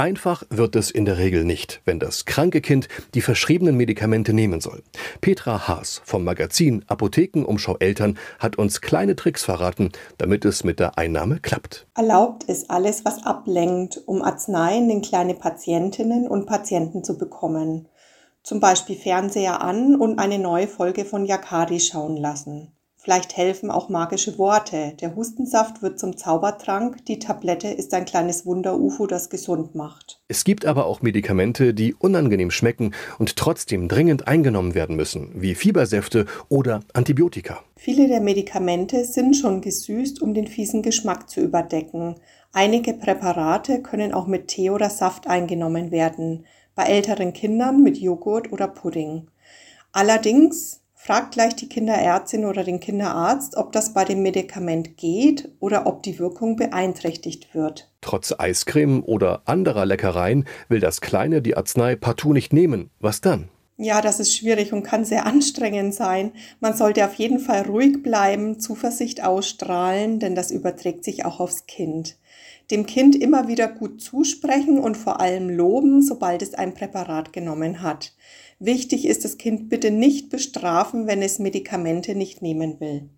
Einfach wird es in der Regel nicht, wenn das kranke Kind die verschriebenen Medikamente nehmen soll. Petra Haas vom Magazin Apothekenumschau Eltern hat uns kleine Tricks verraten, damit es mit der Einnahme klappt. Erlaubt ist alles, was ablenkt, um Arzneien in kleine Patientinnen und Patienten zu bekommen. Zum Beispiel Fernseher an und eine neue Folge von Yakari schauen lassen. Vielleicht helfen auch magische Worte. Der Hustensaft wird zum Zaubertrank, die Tablette ist ein kleines Wunder-UFO, das gesund macht. Es gibt aber auch Medikamente, die unangenehm schmecken und trotzdem dringend eingenommen werden müssen, wie Fiebersäfte oder Antibiotika. Viele der Medikamente sind schon gesüßt, um den fiesen Geschmack zu überdecken. Einige Präparate können auch mit Tee oder Saft eingenommen werden, bei älteren Kindern mit Joghurt oder Pudding. Allerdings Fragt gleich die Kinderärztin oder den Kinderarzt, ob das bei dem Medikament geht oder ob die Wirkung beeinträchtigt wird. Trotz Eiscreme oder anderer Leckereien will das Kleine die Arznei partout nicht nehmen. Was dann? Ja, das ist schwierig und kann sehr anstrengend sein. Man sollte auf jeden Fall ruhig bleiben, Zuversicht ausstrahlen, denn das überträgt sich auch aufs Kind. Dem Kind immer wieder gut zusprechen und vor allem loben, sobald es ein Präparat genommen hat. Wichtig ist das Kind bitte nicht bestrafen, wenn es Medikamente nicht nehmen will.